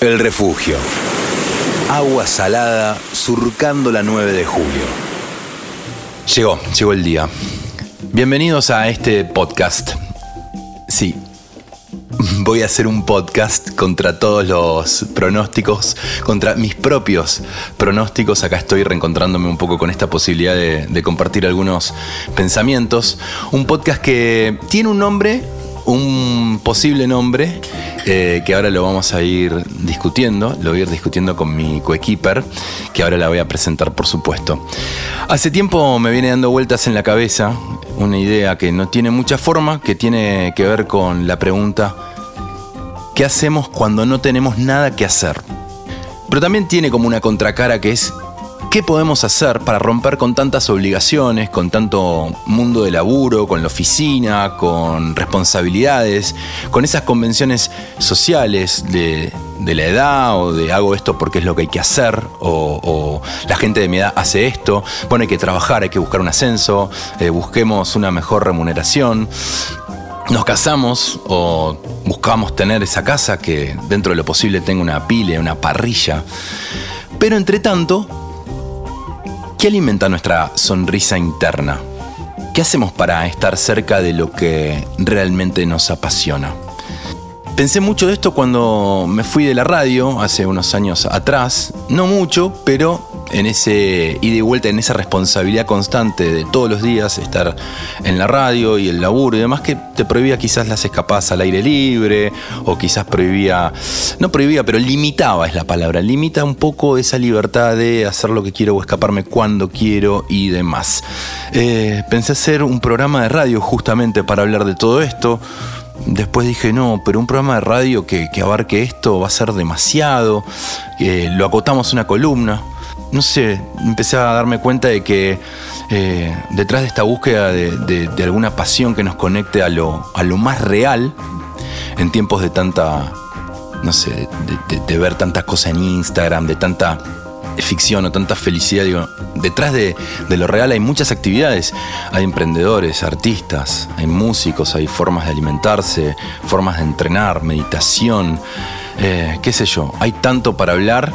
El refugio. Agua salada surcando la 9 de julio. Llegó, llegó el día. Bienvenidos a este podcast. Sí, voy a hacer un podcast contra todos los pronósticos, contra mis propios pronósticos. Acá estoy reencontrándome un poco con esta posibilidad de, de compartir algunos pensamientos. Un podcast que tiene un nombre un posible nombre eh, que ahora lo vamos a ir discutiendo, lo voy a ir discutiendo con mi coequiper, que ahora la voy a presentar por supuesto. Hace tiempo me viene dando vueltas en la cabeza una idea que no tiene mucha forma, que tiene que ver con la pregunta, ¿qué hacemos cuando no tenemos nada que hacer? Pero también tiene como una contracara que es ¿Qué podemos hacer para romper con tantas obligaciones, con tanto mundo de laburo, con la oficina, con responsabilidades, con esas convenciones sociales de, la edad o de hago esto porque es lo que hay que hacer o, la gente de mi edad hace esto? Bueno, hay que trabajar, hay que buscar un ascenso, eh, busquemos una mejor remuneración nos casamos o buscamos tener esa casa que dentro de lo posible tenga una pile, una parrilla. Pero entre tanto, ¿Qué alimenta nuestra sonrisa interna? ¿Qué hacemos para estar cerca de lo que realmente nos apasiona? Pensé mucho de esto cuando me fui de la radio hace unos años atrás, no mucho, pero en ese ida y vuelta, en esa responsabilidad constante de todos los días estar en la radio y el laburo y demás, que te prohibía quizás las escapadas al aire libre, o quizás prohibía, no prohibía, pero limitaba es la palabra, limita un poco esa libertad de hacer lo que quiero o escaparme cuando quiero y demás. Eh, pensé hacer un programa de radio justamente para hablar de todo esto. Después dije, no, pero un programa de radio que, abarque esto va a ser demasiado. Lo acotamos una columna no sé, empecé a darme cuenta de que eh, detrás de esta búsqueda de, alguna pasión que nos conecte a lo, a lo más real, en tiempos de tanta, no sé, de, ver tantas cosas en Instagram, de tanta ficción o tanta felicidad, digo, detrás de, lo real hay muchas actividades. Hay emprendedores, artistas, hay músicos, hay formas de alimentarse, formas de entrenar, meditación, eh, qué sé yo. Hay tanto para hablar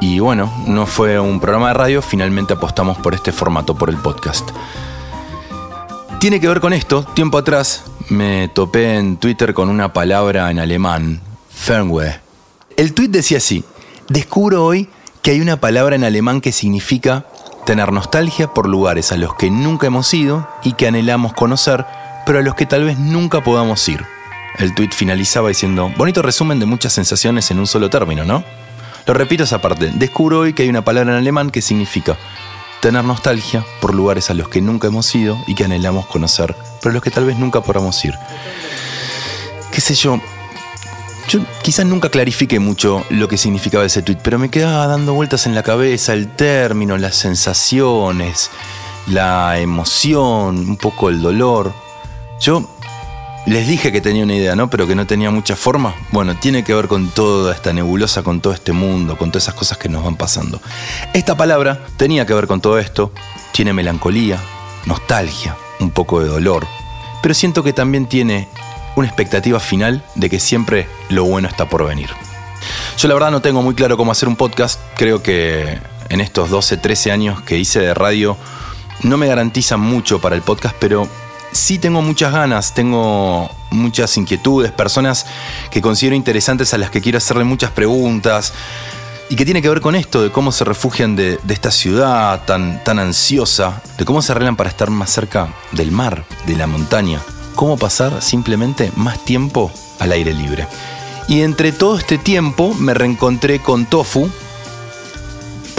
y bueno, no fue un programa de radio, finalmente apostamos por este formato, por el podcast. Tiene que ver con esto, tiempo atrás me topé en Twitter con una palabra en alemán, Fernweh. El tweet decía así, descubro hoy que hay una palabra en alemán que significa tener nostalgia por lugares a los que nunca hemos ido y que anhelamos conocer, pero a los que tal vez nunca podamos ir. El tweet finalizaba diciendo, bonito resumen de muchas sensaciones en un solo término, ¿no? Lo repito esa parte. Descubro hoy que hay una palabra en alemán que significa tener nostalgia por lugares a los que nunca hemos ido y que anhelamos conocer, pero a los que tal vez nunca podamos ir. ¿Qué sé yo? Yo quizás nunca clarifique mucho lo que significaba ese tweet, pero me quedaba dando vueltas en la cabeza el término, las sensaciones, la emoción, un poco el dolor. Yo les dije que tenía una idea, ¿no? Pero que no tenía mucha forma. Bueno, tiene que ver con toda esta nebulosa, con todo este mundo, con todas esas cosas que nos van pasando. Esta palabra tenía que ver con todo esto. Tiene melancolía, nostalgia, un poco de dolor. Pero siento que también tiene una expectativa final de que siempre lo bueno está por venir. Yo la verdad no tengo muy claro cómo hacer un podcast. Creo que en estos 12, 13 años que hice de radio no me garantizan mucho para el podcast, pero sí tengo muchas ganas, tengo muchas inquietudes, personas que considero interesantes a las que quiero hacerle muchas preguntas y que tiene que ver con esto, de cómo se refugian de, esta ciudad tan, tan ansiosa, de cómo se arreglan para estar más cerca del mar, de la montaña, cómo pasar simplemente más tiempo al aire libre. Y entre todo este tiempo me reencontré con Tofu,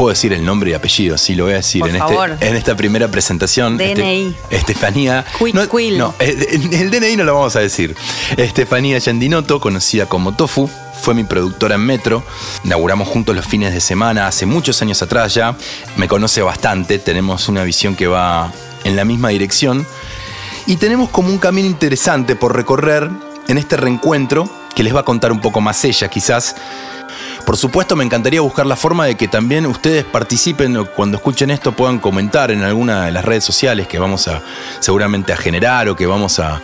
Puedo decir el nombre y apellido, sí, lo voy a decir en, este, en esta primera presentación. DNI. Estefanía. Quick no, el, DNI no lo vamos a decir. Estefanía Yandinoto, conocida como Tofu, fue mi productora en Metro. Inauguramos juntos los fines de semana hace muchos años atrás ya. Me conoce bastante, tenemos una visión que va en la misma dirección. Y tenemos como un camino interesante por recorrer en este reencuentro, que les va a contar un poco más ella quizás por supuesto, me encantaría buscar la forma de que también ustedes participen cuando escuchen esto puedan comentar en alguna de las redes sociales que vamos a seguramente a generar o que vamos a,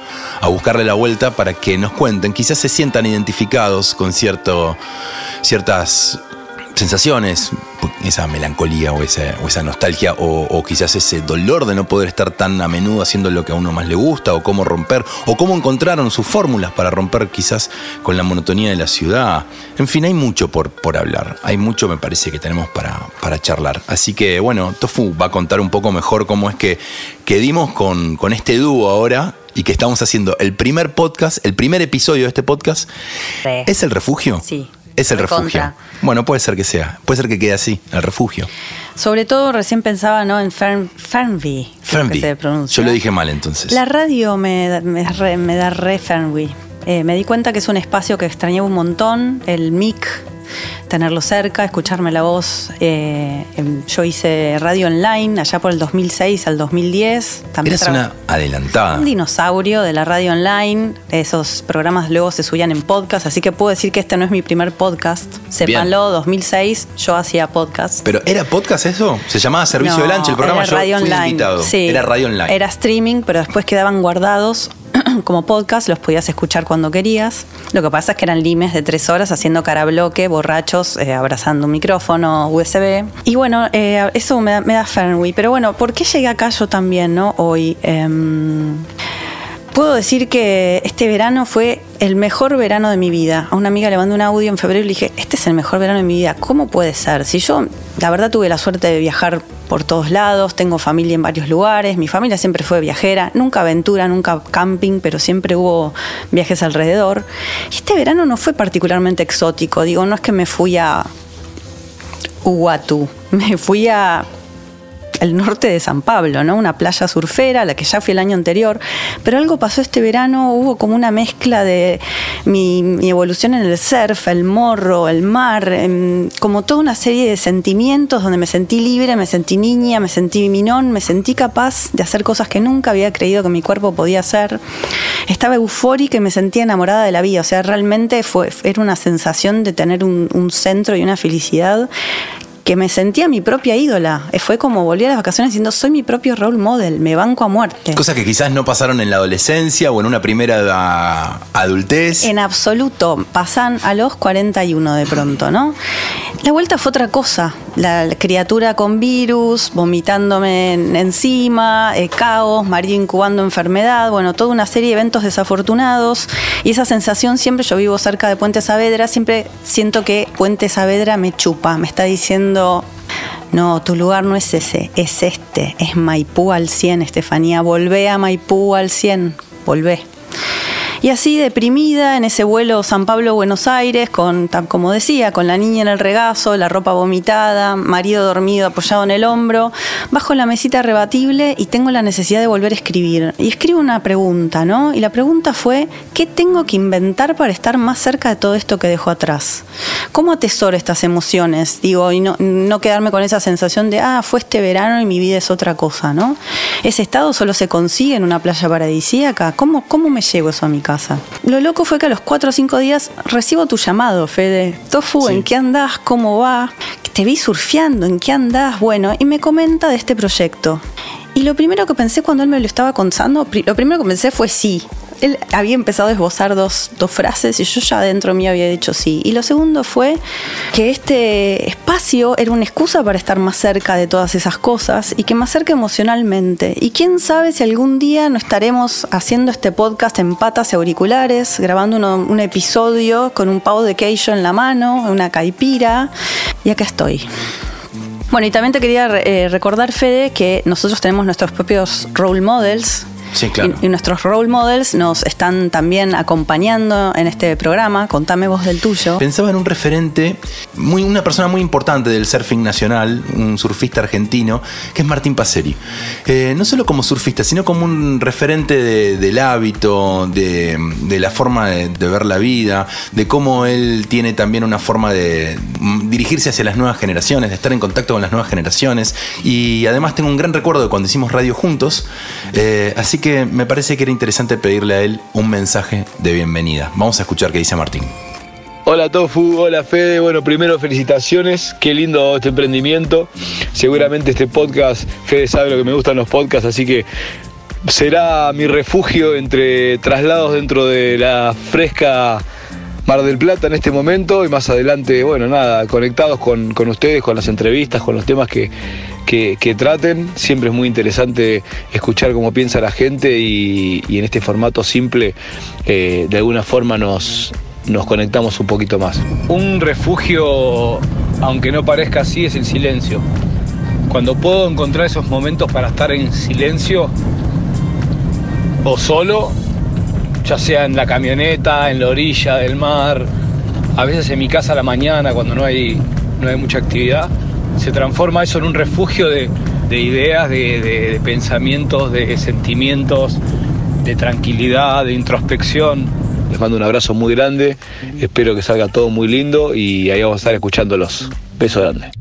buscarle la vuelta para que nos cuenten. Quizás se sientan identificados con cierto ciertas sensaciones, esa melancolía o esa, o esa nostalgia o, quizás ese dolor de no poder estar tan a menudo haciendo lo que a uno más le gusta o cómo romper o cómo encontraron sus fórmulas para romper quizás con la monotonía de la ciudad. En fin, hay mucho por, por hablar, hay mucho me parece que tenemos para, para charlar. Así que bueno, Tofu va a contar un poco mejor cómo es que, que dimos con, con este dúo ahora y que estamos haciendo el primer podcast, el primer episodio de este podcast. ¿Es el refugio? Sí. Es el refugio. Bueno, puede ser que sea. Puede ser que quede así, el refugio. Sobre todo recién pensaba ¿no? en Fern, Fernby. Fernby. Yo lo dije mal entonces. La radio me, me, da re Fernby. Eh, me di cuenta que es un espacio que extrañaba un montón. El mic tenerlo cerca, escucharme la voz. Eh, yo hice radio online allá por el 2006 al 2010. También Eres una adelantada. Un dinosaurio de la radio online. Esos programas luego se subían en podcast, así que puedo decir que este no es mi primer podcast. Sépanlo, 2006 yo hacía podcast. ¿Pero era podcast eso? ¿Se llamaba Servicio de Lancha el programa? Era radio online. Sí, era radio online. Era streaming, pero después quedaban guardados como podcast, los podías escuchar cuando querías. Lo que pasa es que eran limes de tres horas haciendo cara bloque, borrachos, eh, abrazando un micrófono USB. Y bueno, eh, eso me da, me da. Pero bueno, ¿por qué llegué acá yo también, no? Hoy. Em, Puedo decir que este verano fue el mejor verano de mi vida. A una amiga le mandé un audio en febrero y le dije, este es el mejor verano de mi vida. ¿Cómo puede ser? Si yo, la verdad, tuve la suerte de viajar por todos lados, tengo familia en varios lugares, mi familia siempre fue viajera, nunca aventura, nunca camping, pero siempre hubo viajes alrededor. Este verano no fue particularmente exótico. Digo, no es que me fui a Uguatu, me fui a el norte de San Pablo, ¿no? Una playa surfera, la que ya fui el año anterior. Pero algo pasó este verano, hubo como una mezcla de mi, evolución en el surf, el morro, el mar, em, como toda una serie de sentimientos donde me sentí libre, me sentí niña, me sentí minón, me sentí capaz de hacer cosas que nunca había creído que mi cuerpo podía hacer. Estaba eufórica y me sentía enamorada de la vida. O sea, realmente fue, era una sensación de tener un, un centro y una felicidad que me sentía mi propia ídola. Fue como volví a las vacaciones diciendo, soy mi propio role model, me banco a muerte. Cosas que quizás no pasaron en la adolescencia o en una primera adultez. En absoluto, pasan a los 41 de pronto, ¿no? La vuelta fue otra cosa. La criatura con virus, vomitándome encima, eh, caos, María incubando enfermedad, bueno, toda una serie de eventos desafortunados. Y esa sensación siempre, yo vivo cerca de Puente Saavedra, siempre siento que Puente Saavedra me chupa, me está diciendo no, tu lugar no es ese, es este, es Maipú al 100, Estefanía, volvé a Maipú al 100, volvé. Y así deprimida en ese vuelo San Pablo-Buenos Aires, con, como decía, con la niña en el regazo, la ropa vomitada, marido dormido apoyado en el hombro, bajo la mesita rebatible y tengo la necesidad de volver a escribir. Y escribo una pregunta, ¿no? Y la pregunta fue, ¿qué tengo que inventar para estar más cerca de todo esto que dejo atrás? ¿Cómo atesoro estas emociones? Digo, y no, quedarme con esa sensación de, ah, fue este verano y mi vida es otra cosa, ¿no? Ese estado solo se consigue en una playa paradisíaca. ¿Cómo, cómo me llevo eso a mi casa? Lo loco fue que a los cuatro o cinco días recibo tu llamado, Fede. Tofu, ¿en qué andás? ¿Cómo va? Te vi surfeando, ¿en qué andás? Bueno, y me comenta de este proyecto. Y lo primero que pensé cuando él me lo estaba contando, lo primero que pensé fue sí, él había empezado a esbozar dos, frases y yo ya dentro mí había dicho sí. Y lo segundo fue que este espacio era una excusa para estar más cerca de todas esas cosas y que más cerca emocionalmente. Y quién sabe si algún día no estaremos haciendo este podcast en patas y auriculares, grabando un episodio con un pavo de queijo en la mano, una caipira. Y acá estoy. Bueno, y también te quería eh, recordar, Fede, que nosotros tenemos nuestros propios role models, y, nuestros role models nos están también acompañando en este programa. Contame vos del tuyo. Pensaba en un referente, muy, una persona muy importante del surfing nacional, un surfista argentino, que es Martín Paceri. Eh, no solo como surfista, sino como un referente del hábito, de, la forma de, ver la vida, de cómo él tiene también una forma de dirigirse hacia las nuevas generaciones, de estar en contacto con las nuevas generaciones. Y además tengo un gran recuerdo de cuando hicimos radio juntos. Eh, así que me parece que era interesante pedirle a él un mensaje de bienvenida. Vamos a escuchar qué dice Martín. Hola Tofu, hola Fede. Bueno, primero felicitaciones. Qué lindo este emprendimiento. Seguramente este podcast, Fede sabe lo que me gustan los podcasts, así que será mi refugio entre traslados dentro de la fresca Mar del Plata en este momento y más adelante, bueno, nada, conectados con, ustedes, con las entrevistas, con los temas que, que, traten. Siempre es muy interesante escuchar cómo piensa la gente y, en este formato simple eh, de alguna forma nos, nos conectamos un poquito más. Un refugio, aunque no parezca así, es el silencio. Cuando puedo encontrar esos momentos para estar en silencio o solo, ya sea en la camioneta, en la orilla del mar, a veces en mi casa a la mañana cuando no hay, no hay mucha actividad, se transforma eso en un refugio de, ideas, de pensamientos, de sentimientos, de tranquilidad, de introspección les mando un abrazo muy grande, espero que salga todo muy lindo y ahí vamos a estar escuchándolos. Beso grande.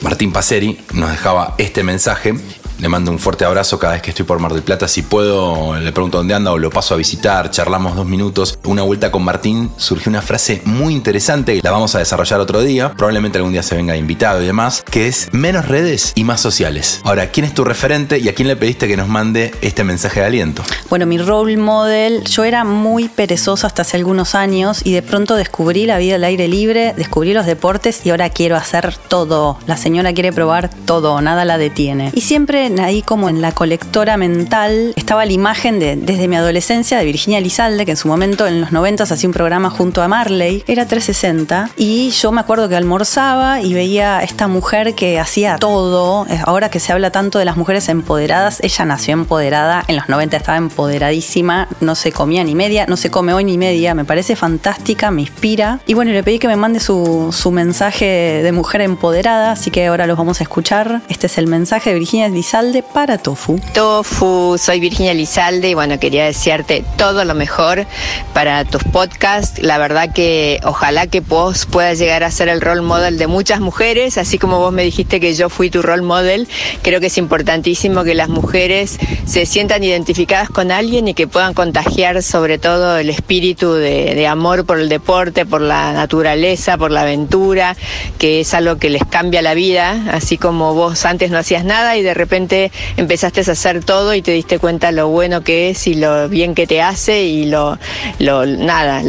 Martín Paceri nos dejaba este mensaje le mando un fuerte abrazo cada vez que estoy por Mar del Plata. Si puedo, le pregunto dónde anda o lo paso a visitar, charlamos dos minutos. Una vuelta con Martín surgió una frase muy interesante, la vamos a desarrollar otro día, probablemente algún día se venga invitado y demás, que es menos redes y más sociales. Ahora, ¿quién es tu referente y a quién le pediste que nos mande este mensaje de aliento? Bueno, mi role model, yo era muy perezosa hasta hace algunos años y de pronto descubrí la vida al aire libre, descubrí los deportes y ahora quiero hacer todo. La señora quiere probar todo, nada la detiene. Y siempre ahí como en la colectora mental estaba la imagen de desde mi adolescencia de Virginia Lizalde, que en su momento en los 90 hacía un programa junto a Marley, era 360, y yo me acuerdo que almorzaba y veía esta mujer que hacía todo, eh, ahora que se habla tanto de las mujeres empoderadas, ella nació empoderada, en los 90 estaba empoderadísima, no se comía ni media, no se come hoy ni media, me parece fantástica, me inspira, y bueno, le pedí que me mande su, su mensaje de mujer empoderada, así que ahora los vamos a escuchar, este es el mensaje de Virginia Lizalde para Tofu. Tofu, soy Virginia Lizalde y bueno, quería desearte todo lo mejor para tus podcasts. La verdad que ojalá que vos puedas llegar a ser el role model de muchas mujeres, así como vos me dijiste que yo fui tu role model. Creo que es importantísimo que las mujeres se sientan identificadas con alguien y que puedan contagiar sobre todo el espíritu de, de amor por el deporte, por la naturaleza, por la aventura, que es algo que les cambia la vida, así como vos antes no hacías nada y de repente empezaste a hacer todo y te diste cuenta lo bueno que es y lo bien que te hace y lo, nada,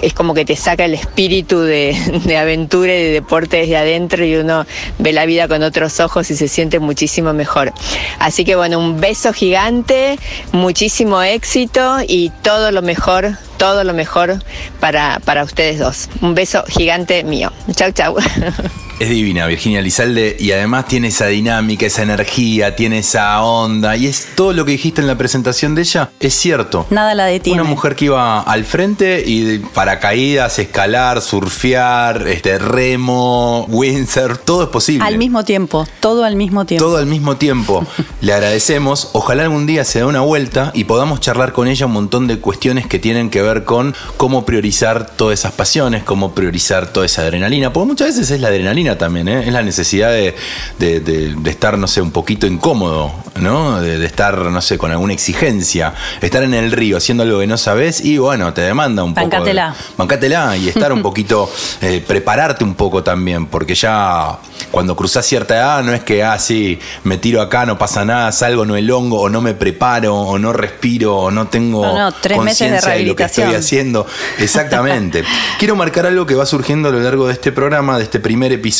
es como que te saca el espíritu de, de aventura y de deporte desde adentro y uno ve la vida con otros ojos y se siente muchísimo mejor. Así que bueno, un beso gigante, muchísimo éxito y todo lo mejor todo lo mejor para, para ustedes dos. Un beso gigante mío. Chau, chau. Es divina Virginia Lizalde y además tiene esa dinámica, esa energía, tiene esa onda y es todo lo que dijiste en la presentación de ella, es cierto. Nada la detiene. Una mujer que iba al frente y paracaídas, escalar, surfear, este remo, windsurf, todo es posible. Al mismo tiempo, todo al mismo tiempo. Todo al mismo tiempo. Le agradecemos, ojalá algún día se dé una vuelta y podamos charlar con ella un montón de cuestiones que tienen que ver con cómo priorizar todas esas pasiones, cómo priorizar toda esa adrenalina, porque muchas veces es la adrenalina también, ¿eh? es la necesidad de, estar, no sé, un poquito incómodo, ¿no? De, estar, no sé, con alguna exigencia, estar en el río haciendo algo que no sabes y bueno, te demanda un poco. Bancátela. Bancátela y estar un poquito, eh, prepararte un poco también, porque ya cuando cruzás cierta edad no es que, ah, sí, me tiro acá, no pasa nada, salgo, no el hongo, o no me preparo, o no respiro, o no tengo no, no, tres meses de, de lo que estoy haciendo. Exactamente. Quiero marcar algo que va surgiendo a lo largo de este programa, de este primer episodio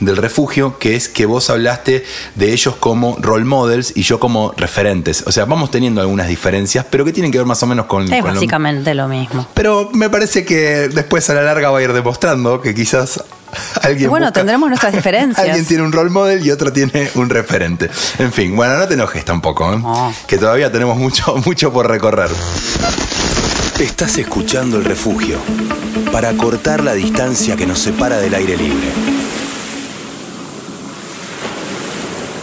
del refugio, que es que vos hablaste de ellos como role models y yo como referentes. O sea, vamos teniendo algunas diferencias, pero que tienen que ver más o menos con... Es básicamente lo... mismo. Pero me parece que después a la larga va a ir demostrando que quizás Alguien bueno, tendremos nuestras diferencias. Alguien tiene un role model y otro tiene un referente. En fin, bueno, no te enojes tampoco, ¿eh? que todavía tenemos mucho, mucho por recorrer. Estás escuchando el refugio para cortar la distancia que nos separa del aire libre.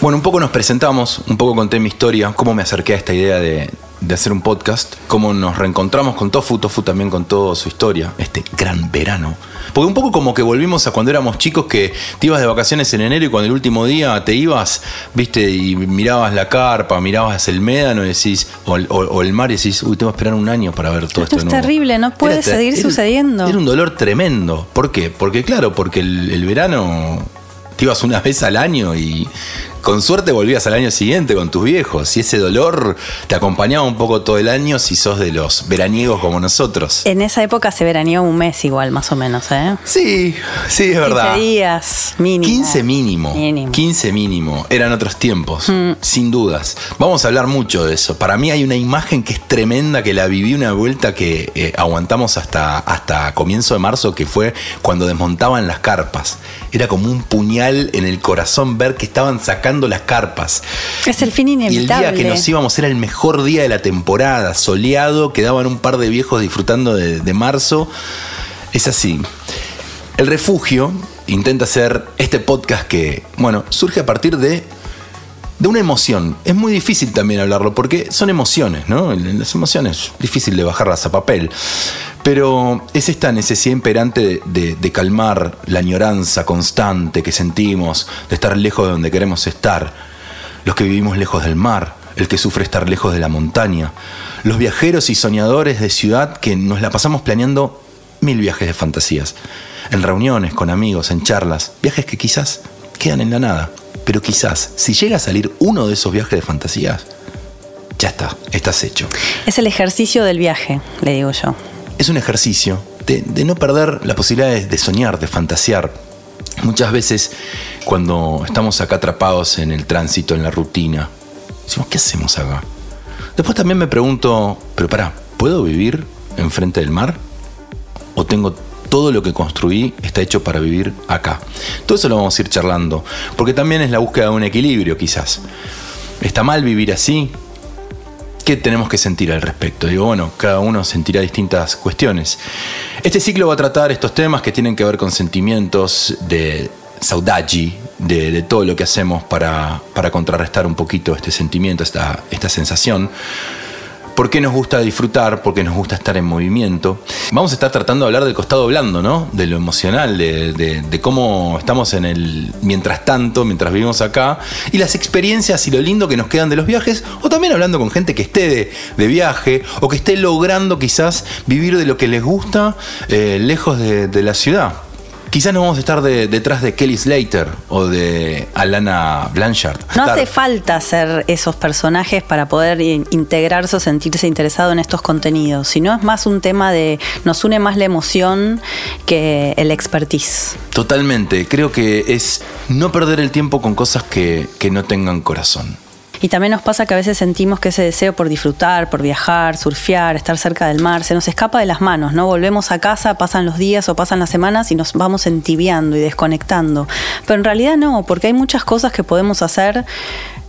Bueno, un poco nos presentamos, un poco conté mi historia, cómo me acerqué a esta idea de, de hacer un podcast, cómo nos reencontramos con Tofu, Tofu también con toda su historia, este gran verano. Porque un poco como que volvimos a cuando éramos chicos que te ibas de vacaciones en enero y cuando el último día te ibas, viste, y mirabas la carpa, mirabas el médano y decís, o, el mar y decís, uy, tengo que esperar un año para ver todo esto. Esto es terrible, no puede seguir sucediendo. Era un dolor tremendo. ¿Por qué? Porque claro, porque el, el verano te ibas una vez al año y con suerte volvías al año siguiente con tus viejos y ese dolor te acompañaba un poco todo el año si sos de los veraniegos como nosotros. En esa época se veraneó un mes igual, más o menos, ¿eh? Sí, sí, es verdad. 15 días mínimo. 15 mínimo. Mínimo. 15 mínimo. Eran otros tiempos, sin dudas. Vamos a hablar mucho de eso. Para mí hay una imagen que es tremenda, que la viví una vuelta que eh, aguantamos hasta, hasta comienzo de marzo, que fue cuando desmontaban las carpas. Era como un puñal en el corazón ver que estaban sacando las carpas. Es el fin Y el inevitable. día que nos íbamos era el mejor día de la temporada, soleado, quedaban un par de viejos disfrutando de, de marzo. Es así. El refugio intenta hacer este podcast que, bueno, surge a partir de, de una emoción. Es muy difícil también hablarlo porque son emociones, ¿no? Las emociones, difícil de bajarlas a papel. Pero es esta necesidad imperante de, de- de calmar la añoranza constante que sentimos, de estar lejos de donde queremos estar. Los que vivimos lejos del mar, el que sufre estar lejos de la montaña. Los viajeros y soñadores de ciudad que nos la pasamos planeando mil viajes de fantasías. En reuniones, con amigos, en charlas. Viajes que quizás quedan en la nada. Pero quizás, si llega a salir uno de esos viajes de fantasías, ya está, estás hecho. Es el ejercicio del viaje, le digo yo. Es un ejercicio de, de no perder la posibilidad de, de soñar, de fantasear. Muchas veces cuando estamos acá atrapados en el tránsito, en la rutina, decimos, ¿qué hacemos acá? Después también me pregunto, pero pará, ¿puedo vivir enfrente del mar? ¿O tengo todo lo que construí está hecho para vivir acá? Todo eso lo vamos a ir charlando, porque también es la búsqueda de un equilibrio quizás. ¿Está mal vivir así? ¿Qué tenemos que sentir al respecto? Digo, bueno, cada uno sentirá distintas cuestiones. Este ciclo va a tratar estos temas que tienen que ver con sentimientos de saudade, de, todo lo que hacemos para, para contrarrestar un poquito este sentimiento, esta, esta sensación. ¿Por qué nos gusta disfrutar? ¿Por qué nos gusta estar en movimiento? Vamos a estar tratando de hablar del costado blando, ¿no? De lo emocional, de, cómo estamos en el mientras tanto, mientras vivimos acá, y las experiencias y lo lindo que nos quedan de los viajes, o también hablando con gente que esté de, viaje, o que esté logrando quizás vivir de lo que les gusta eh, lejos de la ciudad. Quizás no vamos a estar de- detrás de Kelly Slater o de Alana Blanchard. No Estar- hace falta ser esos personajes para poder in- integrarse o sentirse interesado en estos contenidos, sino es más un tema de nos une más la emoción que el expertise. Totalmente, creo que es no perder el tiempo con cosas que, que no tengan corazón. Y también nos pasa que a veces sentimos que ese deseo por disfrutar, por viajar, surfear, estar cerca del mar, se nos escapa de las manos, ¿no? Volvemos a casa, pasan los días o pasan las semanas y nos vamos entibiando y desconectando. Pero en realidad no, porque hay muchas cosas que podemos hacer,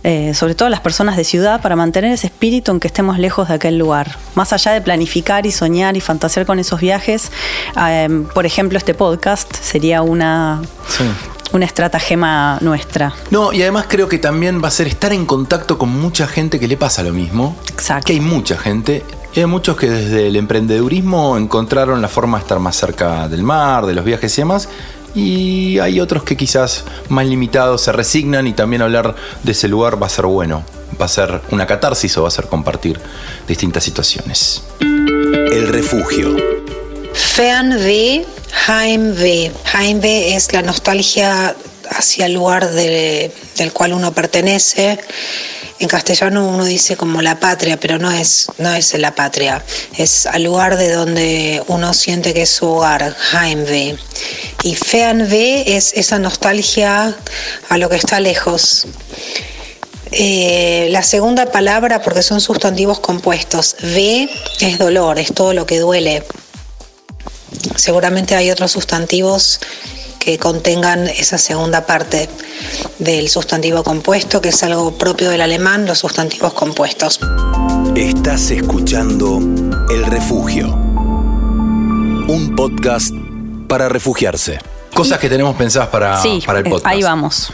eh, sobre todo las personas de ciudad, para mantener ese espíritu en que estemos lejos de aquel lugar. Más allá de planificar y soñar y fantasear con esos viajes, eh, por ejemplo, este podcast sería una, una estratagema nuestra. No, y además creo que también va a ser estar en contacto con mucha gente que le pasa lo mismo. Exacto. Que hay mucha gente. Y hay muchos que desde el emprendedurismo encontraron la forma de estar más cerca del mar, de los viajes y demás. Y hay otros que quizás más limitados se resignan y también hablar de ese lugar va a ser bueno. Va a ser una catarsis o va a ser compartir distintas situaciones. El refugio. Fernweh, Heimweh. Heimweh es la nostalgia hacia el lugar de- del cual uno pertenece. En castellano uno dice como la patria, pero no es, no es la patria, es al lugar de donde uno siente que es su hogar, Heimweh. Y Fernweh es esa nostalgia a lo que está lejos. Eh, la segunda palabra, porque son sustantivos compuestos, ve es dolor, es todo lo que duele. Seguramente hay otros sustantivos que contengan esa segunda parte del sustantivo compuesto, que es algo propio del alemán, los sustantivos compuestos. Estás escuchando El Refugio. Un podcast para refugiarse. Cosas que tenemos pensadas para, sí, para el eh, podcast. ahí vamos.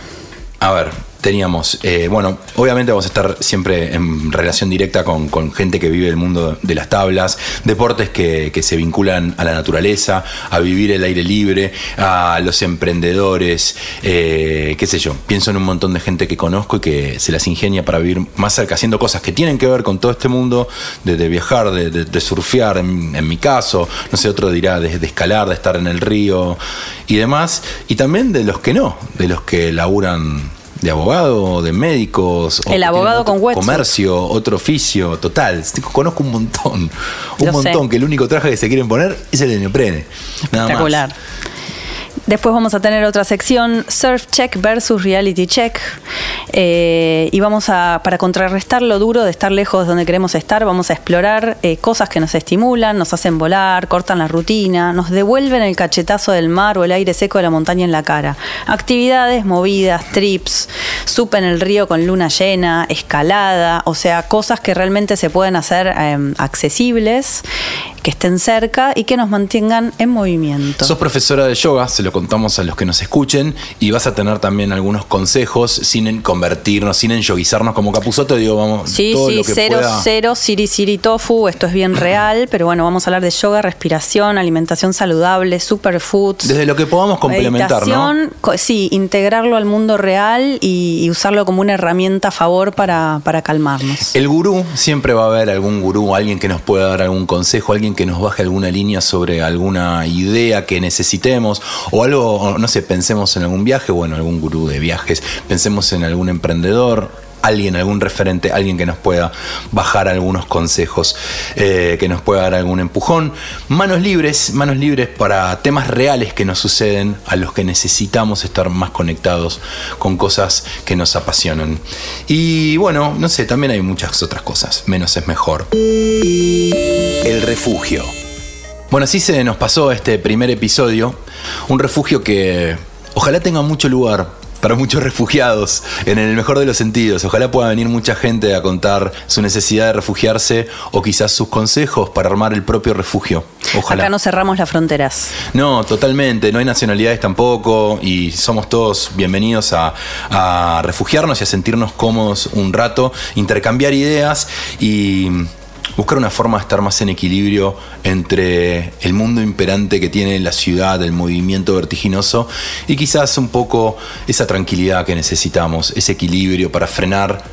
A ver, teníamos, eh, bueno, obviamente vamos a estar siempre en relación directa con, con gente que vive el mundo de las tablas, deportes que, que se vinculan a la naturaleza, a vivir el aire libre, a los emprendedores, eh, qué sé yo. Pienso en un montón de gente que conozco y que se las ingenia para vivir más cerca, haciendo cosas que tienen que ver con todo este mundo, de, de viajar, de, de- de surfear, en, mi caso, no sé, otro dirá de, de escalar, de estar en el río y demás, y también de los que no, de los que laburan de abogado, de médicos. El abogado otro con wetsuit. Comercio, otro oficio, total. Conozco un montón. Un montón sé. que el único traje que se quieren poner es el de neoprene. Nada más. Después vamos a tener otra sección, Surf Check versus Reality Check. Eh, y vamos a, para contrarrestar lo duro de estar lejos de donde queremos estar, vamos a explorar eh, cosas que nos estimulan, nos hacen volar, cortan la rutina, nos devuelven el cachetazo del mar o el aire seco de la montaña en la cara. Actividades, movidas, trips, sup en el río con luna llena, escalada, o sea, cosas que realmente se pueden hacer eh, accesibles, que estén cerca y que nos mantengan en movimiento. Sos profesora de yoga, se lo contamos a los que nos escuchen, y vas a tener también algunos consejos sin convertirnos, sin en yoguizarnos como Capuzoto, digo, vamos, Sí, todo sí, lo que cero, pueda. cero, siri, siri, tofu, esto es bien real, pero bueno, vamos a hablar de yoga, respiración, alimentación saludable, superfoods. Desde lo que podamos complementar, ¿no? Sí, integrarlo al mundo real y, y usarlo como una herramienta a favor para, para calmarnos. El gurú, siempre va a haber algún gurú, alguien que nos pueda dar algún consejo, alguien que nos baje alguna línea sobre alguna idea que necesitemos o algo, no sé, pensemos en algún viaje, bueno, algún gurú de viajes, pensemos en algún emprendedor, alguien, algún referente, alguien que nos pueda bajar algunos consejos, eh, que nos pueda dar algún empujón. Manos libres, manos libres para temas reales que nos suceden, a los que necesitamos estar más conectados con cosas que nos apasionan. Y bueno, no sé, también hay muchas otras cosas, menos es mejor. El refugio. Bueno, así se nos pasó este primer episodio. Un refugio que ojalá tenga mucho lugar para muchos refugiados, en el mejor de los sentidos. Ojalá pueda venir mucha gente a contar su necesidad de refugiarse o quizás sus consejos para armar el propio refugio. Ojalá. Acá no cerramos las fronteras. No, totalmente. No hay nacionalidades tampoco y somos todos bienvenidos a, a refugiarnos y a sentirnos cómodos un rato, intercambiar ideas y buscar una forma de estar más en equilibrio entre el mundo imperante que tiene la ciudad, el movimiento vertiginoso y quizás un poco esa tranquilidad que necesitamos, ese equilibrio para frenar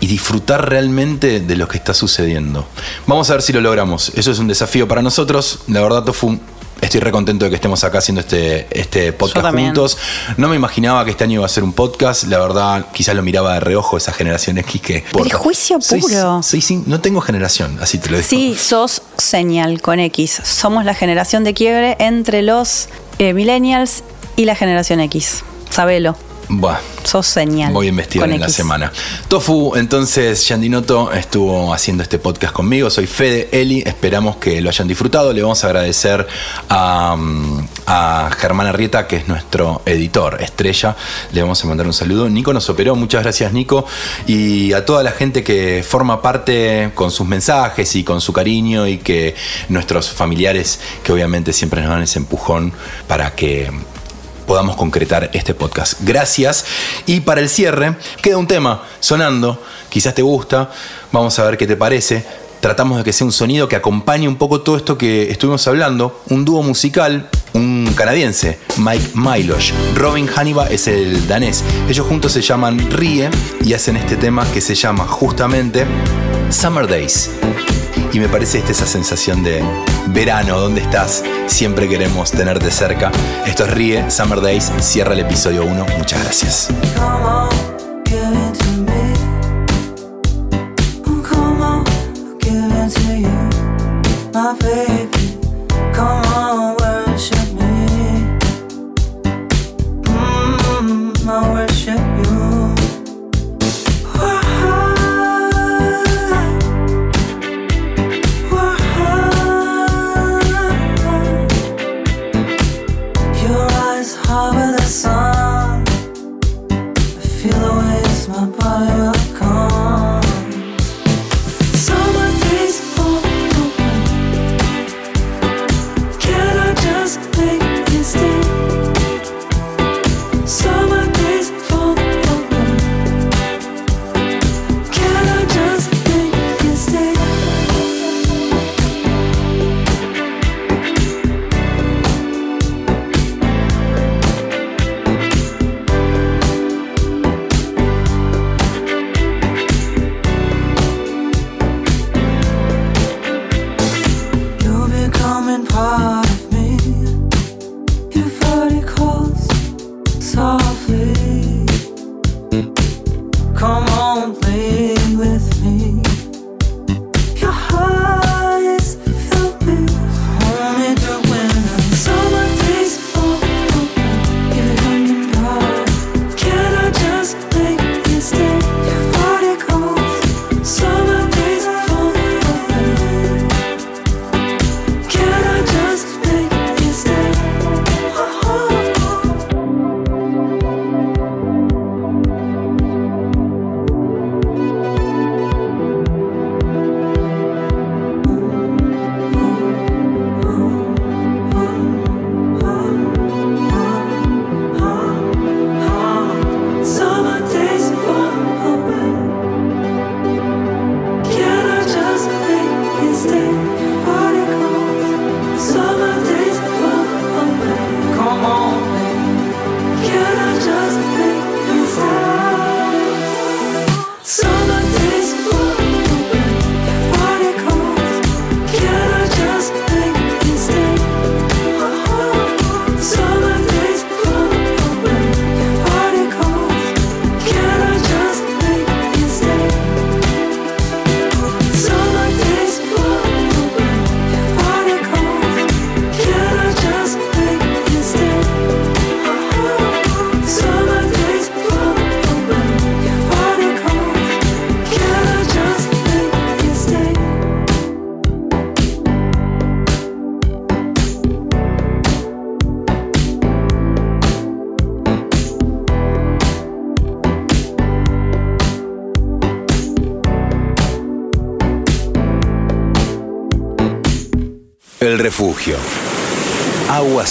y disfrutar realmente de lo que está sucediendo. Vamos a ver si lo logramos. Eso es un desafío para nosotros. La verdad, Tofu, estoy re contento de que estemos acá haciendo este, este podcast juntos. No me imaginaba que este año iba a ser un podcast. La verdad, quizás lo miraba de reojo esa generación X que... juicio Soy- puro. soy sin- no tengo generación, así te lo digo. Sí, sos señal con X. Somos la generación de quiebre entre los eh, millennials y la generación X. Sabelo, Buah, sos señal. Voy a investigar en la semana. Tofu, entonces, Yandinoto estuvo haciendo este podcast conmigo. Soy Fede Eli. Esperamos que lo hayan disfrutado. Le vamos a agradecer a, mm, a Germán Arrieta, que es nuestro editor estrella. Le vamos a mandar un saludo. Nico nos operó. Muchas gracias, Nico. Y a toda la gente que forma parte con sus mensajes y con su cariño y que nuestros familiares, que obviamente siempre nos dan ese empujón para que podamos concretar este podcast. Gracias. Y para el cierre, queda un tema sonando, quizás te gusta, vamos a ver qué te parece. Tratamos de que sea un sonido que acompañe un poco todo esto que estuvimos hablando. Un dúo musical, un canadiense, Mike Milosh. Robin Haniba es el danés. Ellos juntos se llaman Rie y hacen este tema que se llama justamente Summer Days. Y me parece esta esa sensación de verano, ¿dónde estás? Siempre queremos tenerte cerca. Esto es Rie, Summer Days, cierra el episodio 1. Muchas gracias.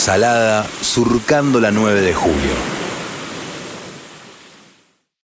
Salada surcando la 9 de julio.